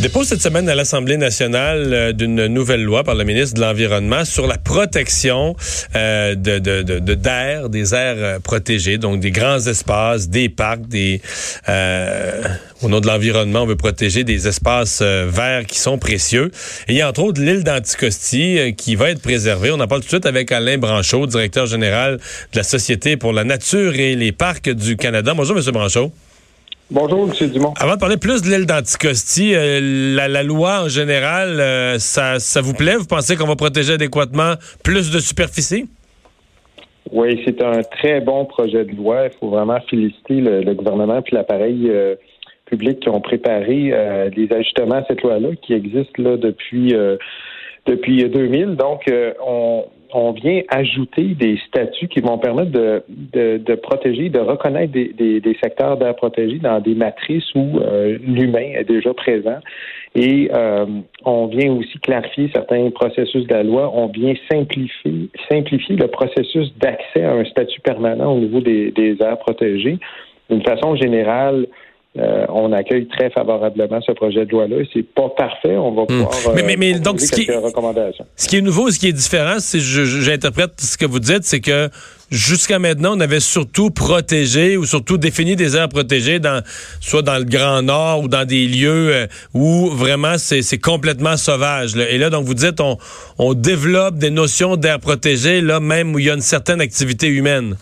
Dépôt cette semaine à l'Assemblée nationale euh, d'une nouvelle loi par le ministre de l'Environnement sur la protection euh, de, de, de, d'air, des aires euh, protégées, donc des grands espaces, des parcs, des au nom de l'environnement, on veut protéger des espaces verts qui sont précieux. Et il y a entre autres l'île d'Anticosti qui va être préservée. On en parle tout de suite avec Alain Branchot, directeur général de la Société pour la nature et les parcs du Canada. Bonjour, Monsieur Branchot. Bonjour, M. Dumont. Avant de parler plus de l'île d'Anticosti, euh, la, loi en général, euh, ça, ça vous plaît? Vous pensez qu'on va protéger adéquatement plus de superficie? Oui, c'est un très bon projet de loi. Il faut vraiment féliciter le, gouvernement et l'appareil euh, public qui ont préparé les ajustements à cette loi-là qui existe là depuis depuis 2000. Donc, on, on vient ajouter des statuts qui vont permettre de, de, protéger, de reconnaître des, des, secteurs d'air protégés dans des matrices où euh, l'humain est déjà présent. Et euh, on vient aussi clarifier certains processus de la loi. On vient simplifier, simplifier le processus d'accès à un statut permanent au niveau des, des aires protégées. D'une façon générale, euh, on accueille très favorablement ce projet de loi-là. C'est pas parfait. On va pouvoir mais, mais, mais donc, ce qui, recommandations. Ce qui est nouveau, ce qui est différent, si j'interprète ce que vous dites, c'est que jusqu'à maintenant, on avait surtout protégé ou surtout défini des aires protégées dans soit dans le Grand Nord ou dans des lieux euh, où vraiment c'est complètement sauvage. Et là, donc vous dites, on, on développe des notions d'air protégées là même où il y a une certaine activité humaine.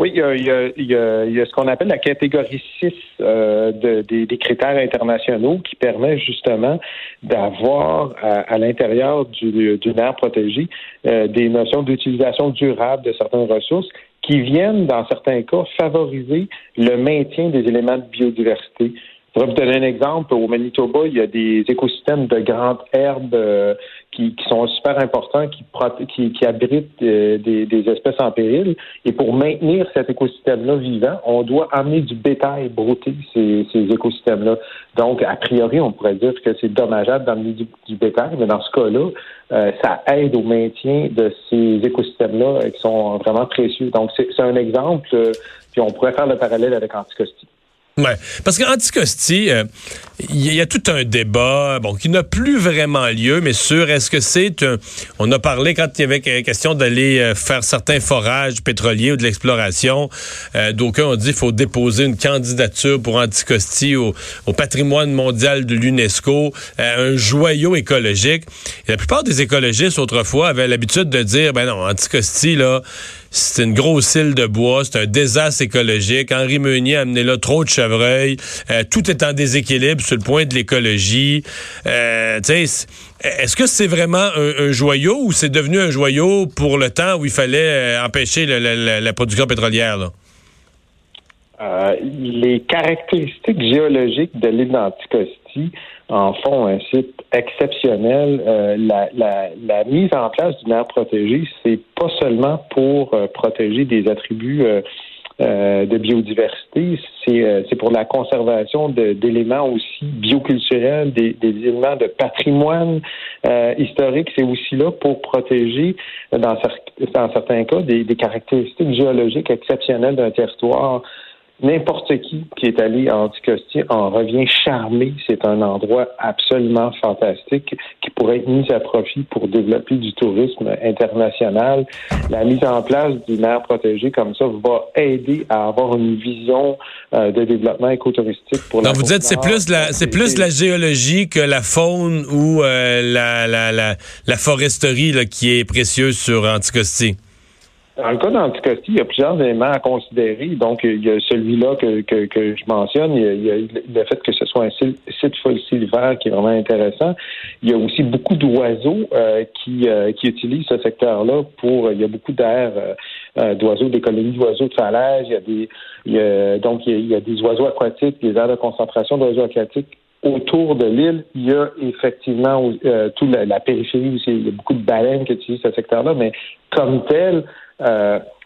Oui, il y a, il y a, il y a ce qu'on appelle la catégorie 6 euh, de, des, critères internationaux qui permet justement d'avoir à, l'intérieur du, d'une aire protégée euh, des notions d'utilisation durable de certaines ressources qui viennent, dans certains cas, favoriser le maintien des éléments de biodiversité. Je vous donner un exemple. Au Manitoba, il y a des écosystèmes de grandes herbes euh, qui, sont super importants, qui, qui, abritent euh, des, espèces en péril. Et pour maintenir cet écosystème-là vivant, on doit amener du bétail brouter ces, écosystèmes-là. Donc, a priori, on pourrait dire que c'est dommageable d'amener du, bétail, mais dans ce cas-là, euh, ça aide au maintien de ces écosystèmes-là qui sont vraiment précieux. Donc, c'est un exemple, puis on pourrait faire le parallèle avec Anticosti. Ouais, parce qu'Anticosti, il y, a tout un débat, bon, qui n'a plus vraiment lieu, mais sur est-ce que c'est On a parlé quand il y avait question d'aller euh, faire certains forages pétroliers ou de l'exploration. Euh, D'aucuns ont dit qu'il faut déposer une candidature pour Anticosti au, patrimoine mondial de l'UNESCO, euh, un joyau écologique. la plupart des écologistes autrefois avaient l'habitude de dire, ben non, Anticosti là c'est une grosse île de bois, c'est un désastre écologique. Henri Meunier a amené là trop de chevreuils. Tout est en déséquilibre sur le point de l'écologie. Euh, est-ce que c'est vraiment un, joyau ou c'est devenu un joyau pour le temps où il fallait euh, empêcher la production pétrolière? Là? les caractéristiques géologiques de l'île d'Anticosti en font un site exceptionnel. Euh, la, mise en place d'une aire protégée, c'est pas seulement pour euh, protéger des attributs euh, de biodiversité, c'est pour la conservation d'éléments aussi bioculturels, des, éléments de patrimoine historique. C'est aussi là pour protéger, dans, dans certains cas, des caractéristiques géologiques exceptionnelles d'un territoire n'importe qui qui est allé à Anticosti en revient charmé. C'est un endroit absolument fantastique qui pourrait être mis à profit pour développer du tourisme international. La mise en place d'une aire protégée comme ça va aider à avoir une vision euh, de développement écotouristique pour Donc vous dites c'est plus la c'est plus la géologie que la faune ou euh, la, la, la, la, foresterie là, qui est précieuse sur Anticosti. Dans le cas d'Anticosti, il y a plusieurs éléments à considérer. Donc, il y a celui-là que, que, je mentionne. Il y, a, le fait que ce soit un site fossile vert qui est vraiment intéressant. Il y a aussi beaucoup d'oiseaux euh, qui, euh, qui utilisent ce secteur-là pour. Il y a beaucoup d'air euh, d'oiseaux, des colonies d'oiseaux de falaise. Il y a des, donc il y a, des oiseaux aquatiques, des aires de concentration d'oiseaux aquatiques autour de l'île, il y a effectivement euh, toute la, périphérie aussi. Il y a beaucoup de baleines qui utilisent ce secteur-là, mais comme tel, euh,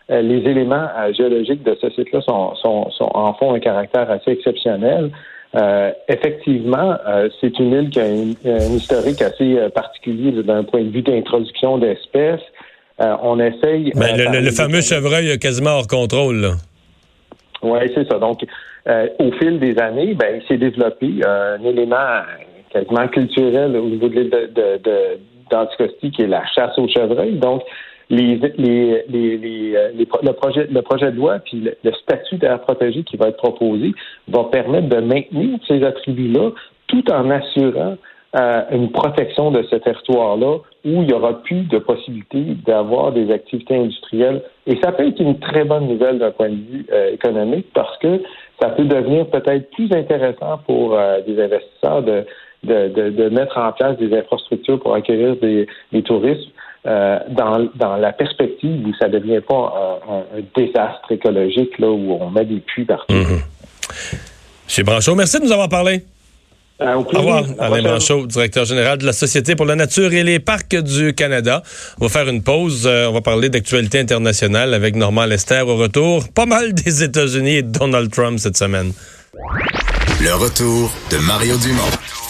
les éléments euh, géologiques de ce site-là sont, sont, sont, en font un caractère assez exceptionnel. Euh, effectivement, euh, c'est une île qui a un, historique assez euh, particulier d'un point de vue d'introduction d'espèces. on essaye. Ben, le, fameux chevreuil quasiment hors contrôle. Oui, c'est ça. Donc, au fil des années, ben, il s'est développé un élément quasiment culturel au niveau de l'île d'Anticosti, qui est la chasse au chevreuil. Donc, les, les, euh, le, projet, le projet de loi puis le, statut d'air protégé qui va être proposé va permettre de maintenir ces attributs-là tout en assurant euh, une protection de ce territoire-là où il n'y aura plus de possibilité d'avoir des activités industrielles. Et ça peut être une très bonne nouvelle d'un point de vue euh, économique parce que ça peut devenir peut-être plus intéressant pour des investisseurs de, de, mettre en place des infrastructures pour accueillir des, des touristes euh, dans, dans la perspective où ça ne devient pas un, désastre écologique là, où on met des puits partout. Mmh. Monsieur Branchot, merci de nous avoir parlé. Euh, au, revoir. Alain Branchot, directeur général de la Société pour la nature et les parcs du Canada. On va faire une pause. Euh, on va parler d'actualité internationale avec Normand Lester au retour. Pas mal des États-Unis et Donald Trump cette semaine. Le retour de Mario Dumont.